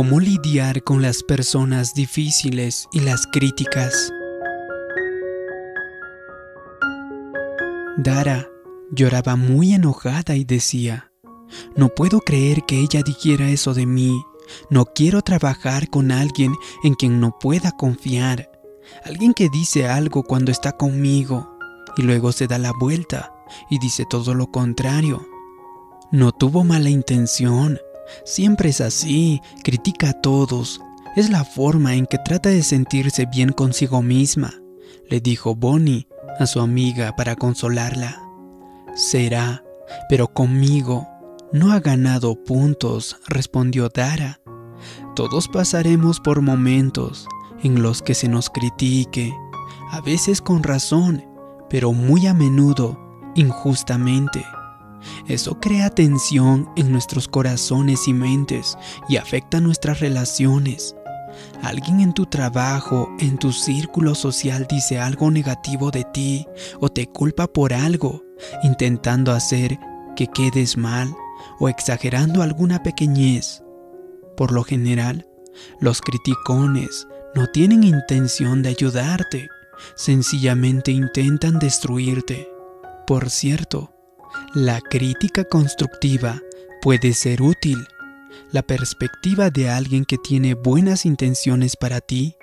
cómo lidiar con las personas difíciles y las críticas. Dara lloraba muy enojada y decía, no puedo creer que ella dijera eso de mí. No quiero trabajar con alguien en quien no pueda confiar. Alguien que dice algo cuando está conmigo y luego se da la vuelta y dice todo lo contrario. No tuvo mala intención, Siempre es así, critica a todos. Es la forma en que trata de sentirse bien consigo misma, le dijo Bonnie a su amiga para consolarla. Será, pero conmigo no ha ganado puntos, respondió Dara. Todos pasaremos por momentos en los que se nos critique, a veces con razón, pero muy a menudo injustamente. Eso crea tensión en nuestros corazones y mentes y afecta nuestras relaciones. Alguien en tu trabajo, en tu círculo social dice algo negativo de ti o te culpa por algo, intentando hacer que quedes mal o exagerando alguna pequeñez. Por lo general, los criticones no tienen intención de ayudarte, sencillamente intentan destruirte. Por cierto, la crítica constructiva puede ser útil. La perspectiva de alguien que tiene buenas intenciones para ti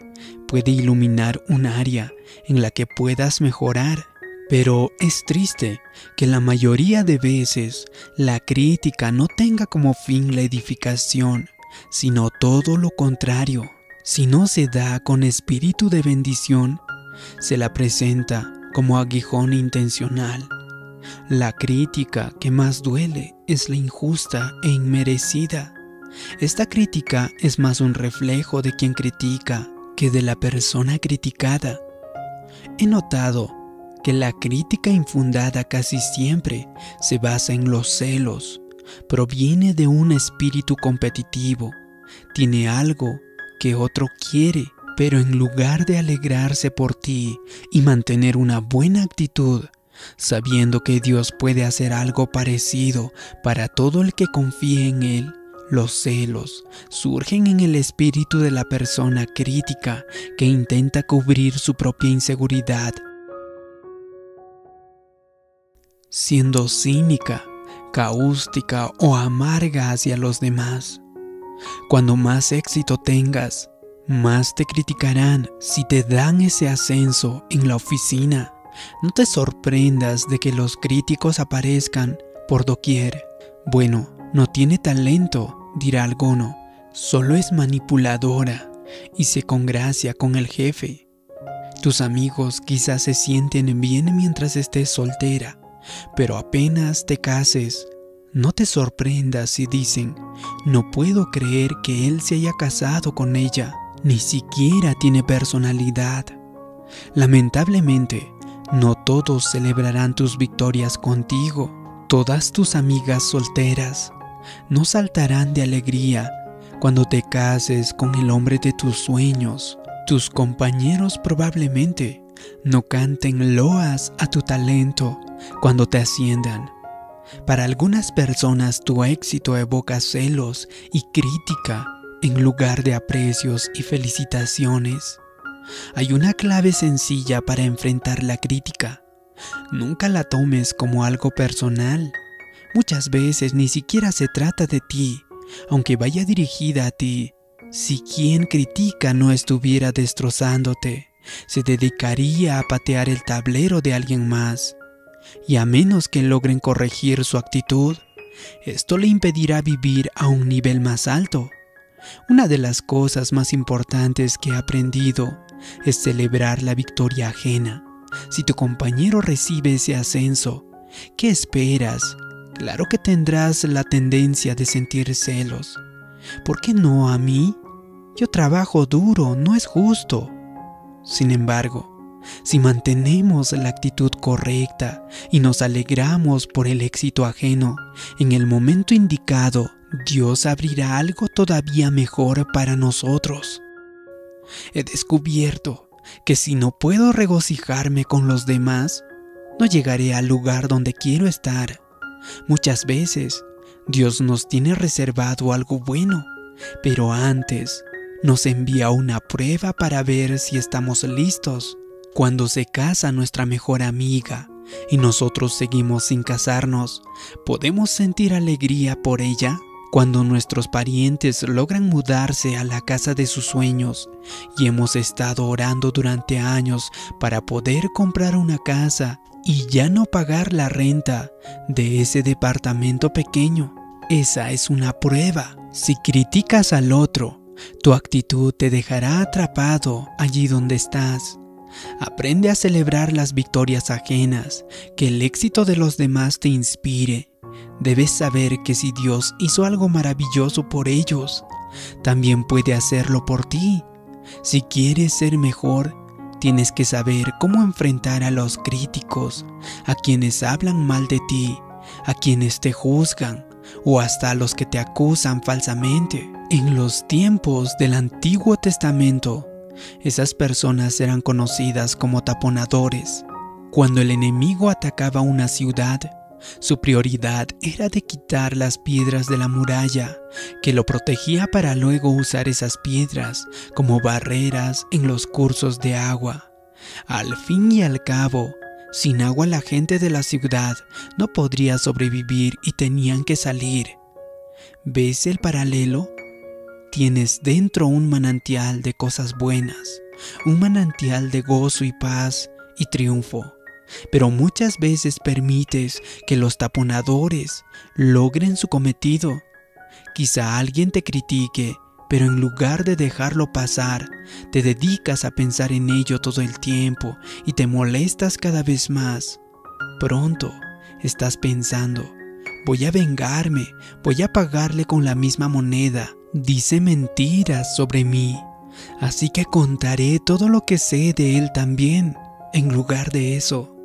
puede iluminar un área en la que puedas mejorar. Pero es triste que la mayoría de veces la crítica no tenga como fin la edificación, sino todo lo contrario. Si no se da con espíritu de bendición, se la presenta como aguijón intencional la crítica que más duele es la injusta e inmerecida. Esta crítica es más un reflejo de quien critica que de la persona criticada. He notado que la crítica infundada casi siempre se basa en los celos, proviene de un espíritu competitivo, tiene algo que otro quiere, pero en lugar de alegrarse por ti y mantener una buena actitud, sabiendo que Dios puede hacer algo parecido para todo el que confíe en Él. Los celos surgen en el espíritu de la persona crítica que intenta cubrir su propia inseguridad, siendo cínica, caústica o amarga hacia los demás. Cuando más éxito tengas, más te criticarán si te dan ese ascenso en la oficina no te sorprendas de que los críticos aparezcan por doquier. Bueno, no tiene talento, dirá alguno, solo es manipuladora y se congracia con el jefe. Tus amigos quizás se sienten bien mientras estés soltera, pero apenas te cases, no te sorprendas si dicen, no puedo creer que él se haya casado con ella, ni siquiera tiene personalidad. Lamentablemente, todos celebrarán tus victorias contigo. Todas tus amigas solteras no saltarán de alegría cuando te cases con el hombre de tus sueños. Tus compañeros probablemente no canten loas a tu talento cuando te asciendan. Para algunas personas tu éxito evoca celos y crítica en lugar de aprecios y felicitaciones. Hay una clave sencilla para enfrentar la crítica. Nunca la tomes como algo personal. Muchas veces ni siquiera se trata de ti, aunque vaya dirigida a ti. Si quien critica no estuviera destrozándote, se dedicaría a patear el tablero de alguien más. Y a menos que logren corregir su actitud, esto le impedirá vivir a un nivel más alto. Una de las cosas más importantes que he aprendido es celebrar la victoria ajena. Si tu compañero recibe ese ascenso, ¿qué esperas? Claro que tendrás la tendencia de sentir celos. ¿Por qué no a mí? Yo trabajo duro, no es justo. Sin embargo, si mantenemos la actitud correcta y nos alegramos por el éxito ajeno, en el momento indicado, Dios abrirá algo todavía mejor para nosotros. He descubierto que si no puedo regocijarme con los demás, no llegaré al lugar donde quiero estar. Muchas veces Dios nos tiene reservado algo bueno, pero antes nos envía una prueba para ver si estamos listos. Cuando se casa nuestra mejor amiga y nosotros seguimos sin casarnos, ¿podemos sentir alegría por ella? Cuando nuestros parientes logran mudarse a la casa de sus sueños y hemos estado orando durante años para poder comprar una casa y ya no pagar la renta de ese departamento pequeño, esa es una prueba. Si criticas al otro, tu actitud te dejará atrapado allí donde estás. Aprende a celebrar las victorias ajenas, que el éxito de los demás te inspire Debes saber que si Dios hizo algo maravilloso por ellos, también puede hacerlo por ti. Si quieres ser mejor, tienes que saber cómo enfrentar a los críticos, a quienes hablan mal de ti, a quienes te juzgan o hasta a los que te acusan falsamente. En los tiempos del Antiguo Testamento, esas personas eran conocidas como taponadores. Cuando el enemigo atacaba una ciudad, su prioridad era de quitar las piedras de la muralla, que lo protegía para luego usar esas piedras como barreras en los cursos de agua. Al fin y al cabo, sin agua la gente de la ciudad no podría sobrevivir y tenían que salir. ¿Ves el paralelo? Tienes dentro un manantial de cosas buenas, un manantial de gozo y paz y triunfo pero muchas veces permites que los taponadores logren su cometido. Quizá alguien te critique, pero en lugar de dejarlo pasar, te dedicas a pensar en ello todo el tiempo y te molestas cada vez más. Pronto estás pensando, voy a vengarme, voy a pagarle con la misma moneda. Dice mentiras sobre mí, así que contaré todo lo que sé de él también. En lugar de eso,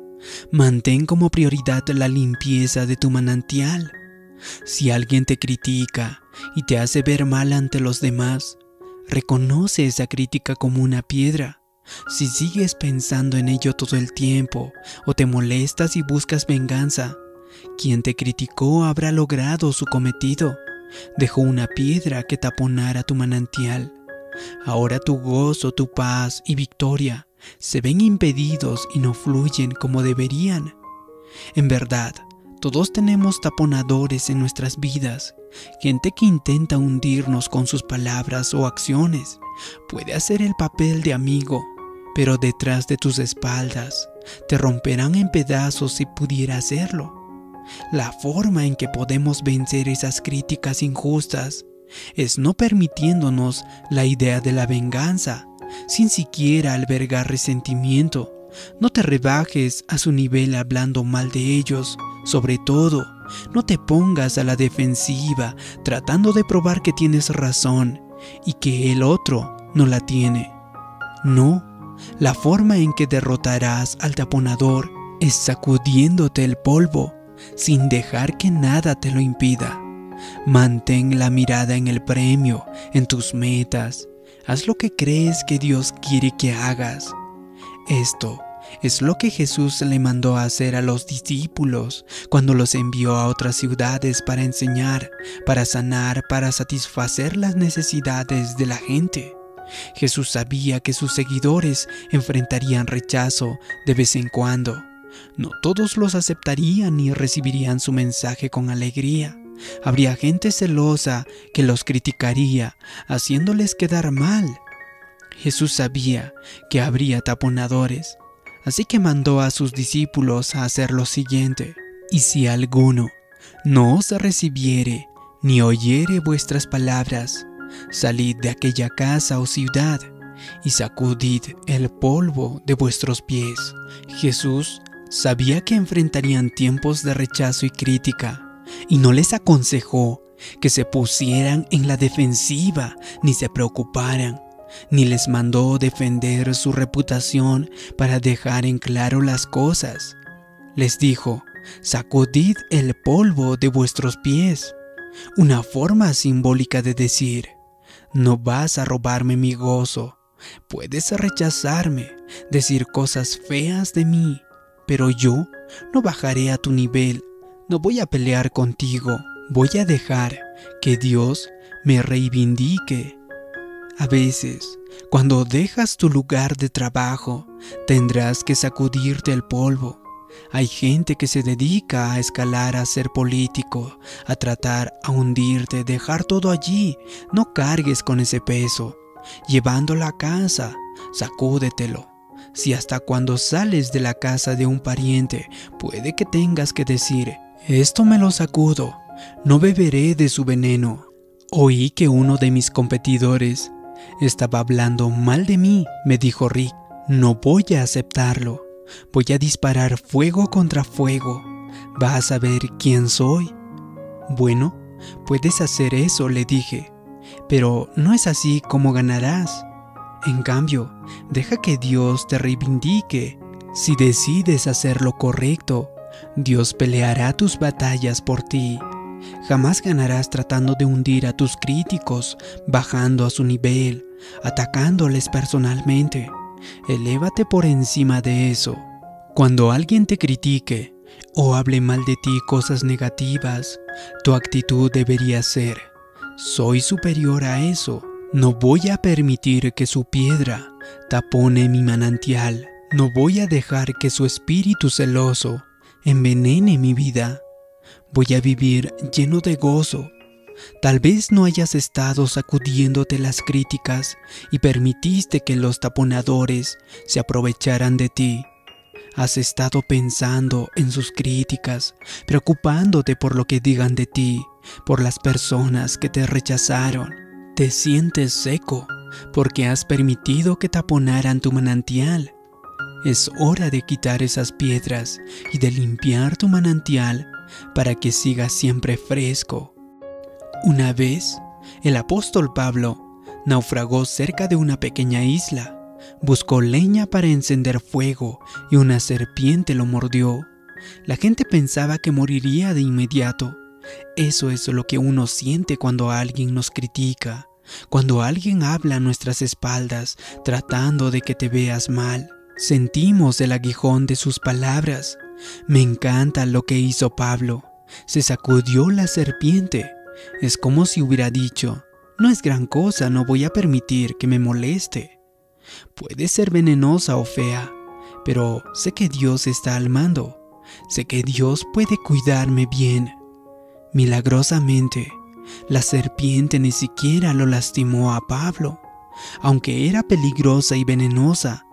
Mantén como prioridad la limpieza de tu manantial. Si alguien te critica y te hace ver mal ante los demás, reconoce esa crítica como una piedra. Si sigues pensando en ello todo el tiempo o te molestas y buscas venganza, quien te criticó habrá logrado su cometido. Dejó una piedra que taponara tu manantial. Ahora tu gozo, tu paz y victoria se ven impedidos y no fluyen como deberían. En verdad, todos tenemos taponadores en nuestras vidas, gente que intenta hundirnos con sus palabras o acciones. Puede hacer el papel de amigo, pero detrás de tus espaldas te romperán en pedazos si pudiera hacerlo. La forma en que podemos vencer esas críticas injustas es no permitiéndonos la idea de la venganza, sin siquiera albergar resentimiento. No te rebajes a su nivel hablando mal de ellos. Sobre todo, no te pongas a la defensiva tratando de probar que tienes razón y que el otro no la tiene. No, la forma en que derrotarás al taponador es sacudiéndote el polvo sin dejar que nada te lo impida. Mantén la mirada en el premio, en tus metas, Haz lo que crees que Dios quiere que hagas. Esto es lo que Jesús le mandó a hacer a los discípulos cuando los envió a otras ciudades para enseñar, para sanar, para satisfacer las necesidades de la gente. Jesús sabía que sus seguidores enfrentarían rechazo de vez en cuando. No todos los aceptarían ni recibirían su mensaje con alegría. Habría gente celosa que los criticaría, haciéndoles quedar mal. Jesús sabía que habría taponadores, así que mandó a sus discípulos a hacer lo siguiente. Y si alguno no os recibiere ni oyere vuestras palabras, salid de aquella casa o ciudad y sacudid el polvo de vuestros pies. Jesús sabía que enfrentarían tiempos de rechazo y crítica, y no les aconsejó que se pusieran en la defensiva ni se preocuparan, ni les mandó defender su reputación para dejar en claro las cosas. Les dijo, sacudid el polvo de vuestros pies, una forma simbólica de decir, no vas a robarme mi gozo, puedes rechazarme, decir cosas feas de mí, pero yo no bajaré a tu nivel no voy a pelear contigo, voy a dejar que Dios me reivindique. A veces, cuando dejas tu lugar de trabajo, tendrás que sacudirte el polvo. Hay gente que se dedica a escalar a ser político, a tratar a hundirte, dejar todo allí. No cargues con ese peso. Llevándolo a casa, sacúdetelo. Si hasta cuando sales de la casa de un pariente puede que tengas que decir, esto me lo sacudo, no beberé de su veneno. Oí que uno de mis competidores estaba hablando mal de mí, me dijo Rick. No voy a aceptarlo. Voy a disparar fuego contra fuego. Vas a ver quién soy. Bueno, puedes hacer eso, le dije. Pero no es así como ganarás. En cambio, deja que Dios te reivindique. Si decides hacer lo correcto, Dios peleará tus batallas por ti. Jamás ganarás tratando de hundir a tus críticos, bajando a su nivel, atacándoles personalmente. Elévate por encima de eso. Cuando alguien te critique o hable mal de ti cosas negativas, tu actitud debería ser, soy superior a eso. No voy a permitir que su piedra tapone mi manantial. No voy a dejar que su espíritu celoso envenene mi vida. Voy a vivir lleno de gozo. Tal vez no hayas estado sacudiéndote las críticas y permitiste que los taponadores se aprovecharan de ti. Has estado pensando en sus críticas, preocupándote por lo que digan de ti, por las personas que te rechazaron. Te sientes seco porque has permitido que taponaran tu manantial. Es hora de quitar esas piedras y de limpiar tu manantial para que siga siempre fresco. Una vez, el apóstol Pablo naufragó cerca de una pequeña isla. Buscó leña para encender fuego y una serpiente lo mordió. La gente pensaba que moriría de inmediato. Eso es lo que uno siente cuando alguien nos critica, cuando alguien habla a nuestras espaldas tratando de que te veas mal. Sentimos el aguijón de sus palabras me encanta lo que hizo Pablo. Se sacudió la serpiente. Es como si hubiera dicho, no es gran cosa, no voy a permitir que me moleste. Puede ser venenosa o fea, pero sé que Dios está al mando. Sé que Dios puede cuidarme bien. Milagrosamente, la serpiente ni siquiera lo lastimó a Pablo. Aunque era peligrosa y venenosa,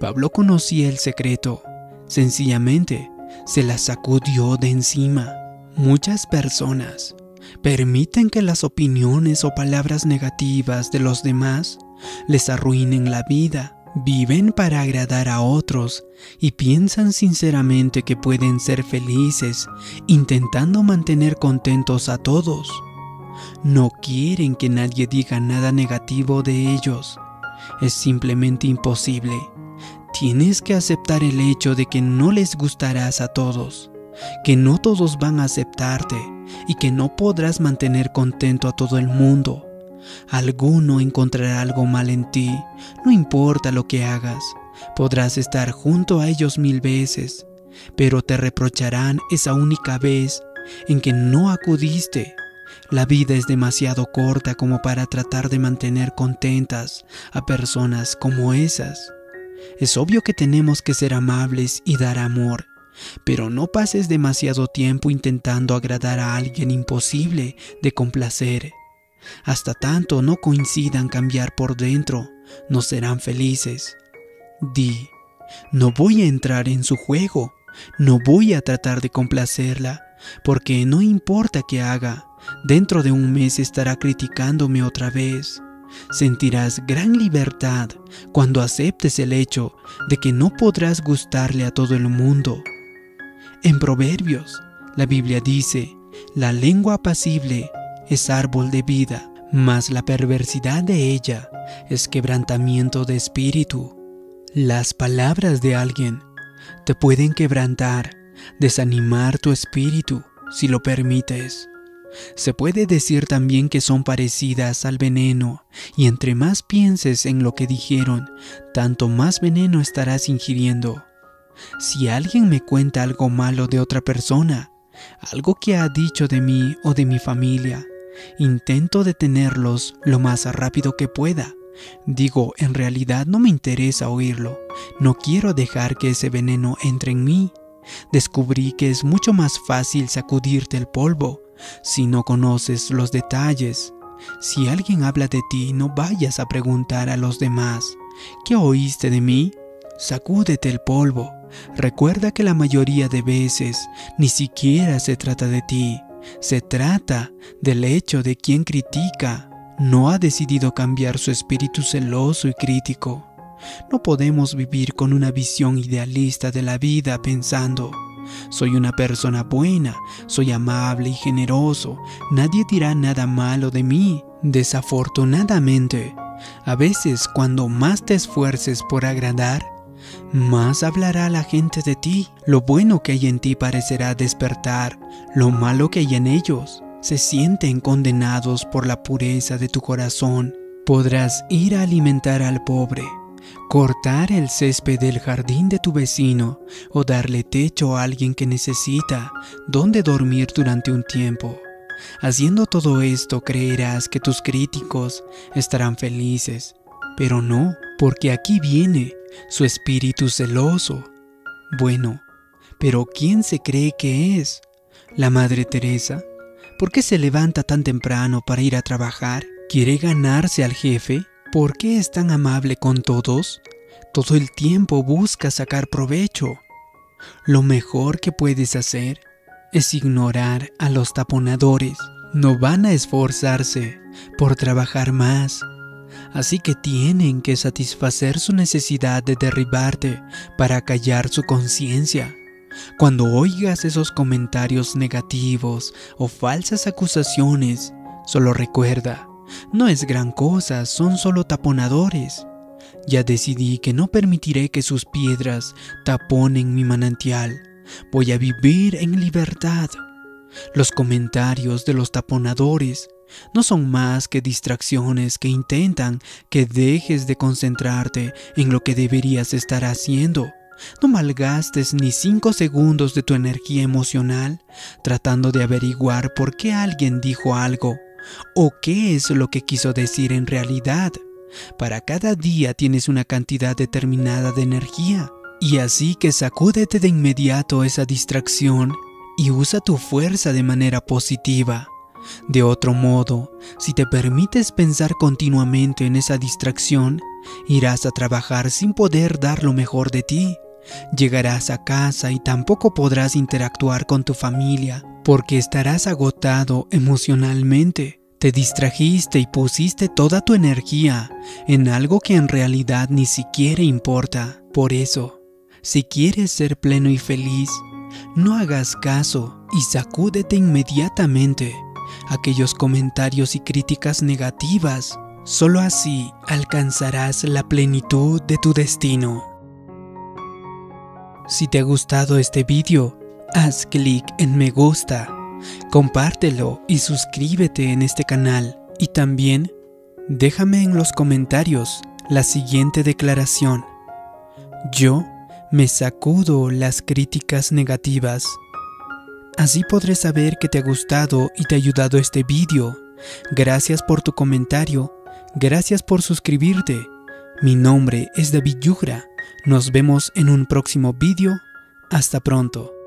Pablo conocía el secreto. Sencillamente, se la sacudió de encima. Muchas personas permiten que las opiniones o palabras negativas de los demás les arruinen la vida. Viven para agradar a otros y piensan sinceramente que pueden ser felices intentando mantener contentos a todos. No quieren que nadie diga nada negativo de ellos. Es simplemente imposible. Tienes que aceptar el hecho de que no les gustarás a todos, que no todos van a aceptarte y que no podrás mantener contento a todo el mundo. Alguno encontrará algo mal en ti, no importa lo que hagas. Podrás estar junto a ellos mil veces, pero te reprocharán esa única vez en que no acudiste. La vida es demasiado corta como para tratar de mantener contentas a personas como esas. Es obvio que tenemos que ser amables y dar amor, pero no pases demasiado tiempo intentando agradar a alguien imposible de complacer. Hasta tanto no coincidan cambiar por dentro, no serán felices. Di, no voy a entrar en su juego, no voy a tratar de complacerla, porque no importa qué haga, dentro de un mes estará criticándome otra vez. Sentirás gran libertad cuando aceptes el hecho de que no podrás gustarle a todo el mundo. En Proverbios, la Biblia dice, la lengua apacible es árbol de vida, mas la perversidad de ella es quebrantamiento de espíritu. Las palabras de alguien te pueden quebrantar, desanimar tu espíritu si lo permites. Se puede decir también que son parecidas al veneno, y entre más pienses en lo que dijeron, tanto más veneno estarás ingiriendo. Si alguien me cuenta algo malo de otra persona, algo que ha dicho de mí o de mi familia, Intento detenerlos lo más rápido que pueda. Digo, en realidad no me interesa oírlo. No quiero dejar que ese veneno entre en mí. Descubrí que es mucho más fácil sacudirte el polvo si no conoces los detalles. Si alguien habla de ti, no vayas a preguntar a los demás, ¿qué oíste de mí? Sacúdete el polvo. Recuerda que la mayoría de veces ni siquiera se trata de ti, se trata del hecho de quien critica no ha decidido cambiar su espíritu celoso y crítico. No podemos vivir con una visión idealista de la vida pensando, soy una persona buena, soy amable y generoso, nadie dirá nada malo de mí. Desafortunadamente, a veces cuando más te esfuerces por agradar, más hablará la gente de ti. Lo bueno que hay en ti parecerá despertar, lo malo que hay en ellos. Se sienten condenados por la pureza de tu corazón. Podrás ir a alimentar al pobre, cortar el césped del jardín de tu vecino o darle techo a alguien que necesita donde dormir durante un tiempo. Haciendo todo esto creerás que tus críticos estarán felices, pero no, porque aquí viene su espíritu celoso. Bueno, pero ¿quién se cree que es? ¿La Madre Teresa? ¿Por qué se levanta tan temprano para ir a trabajar? ¿Quiere ganarse al jefe? ¿Por qué es tan amable con todos? Todo el tiempo busca sacar provecho. Lo mejor que puedes hacer es ignorar a los taponadores. No van a esforzarse por trabajar más así que tienen que satisfacer su necesidad de derribarte para callar su conciencia. Cuando oigas esos comentarios negativos o falsas acusaciones, solo recuerda, no es gran cosa, son solo taponadores. Ya decidí que no permitiré que sus piedras taponen mi manantial. Voy a vivir en libertad. Los comentarios de los taponadores no son más que distracciones que intentan que dejes de concentrarte en lo que deberías estar haciendo. No malgastes ni cinco segundos de tu energía emocional tratando de averiguar por qué alguien dijo algo o qué es lo que quiso decir en realidad. Para cada día tienes una cantidad determinada de energía. Y así que sacúdete de inmediato esa distracción y usa tu fuerza de manera positiva. De otro modo, si te permites pensar continuamente en esa distracción, irás a trabajar sin poder dar lo mejor de ti. Llegarás a casa y tampoco podrás interactuar con tu familia porque estarás agotado emocionalmente. Te distrajiste y pusiste toda tu energía en algo que en realidad ni siquiera importa. Por eso, si quieres ser pleno y feliz, no hagas caso y sacúdete inmediatamente aquellos comentarios y críticas negativas. Solo así alcanzarás la plenitud de tu destino. Si te ha gustado este vídeo, haz clic en me gusta, compártelo y suscríbete en este canal. Y también déjame en los comentarios la siguiente declaración. Yo me sacudo las críticas negativas. Así podré saber que te ha gustado y te ha ayudado este vídeo. Gracias por tu comentario. Gracias por suscribirte. Mi nombre es David Yugra. Nos vemos en un próximo vídeo. Hasta pronto.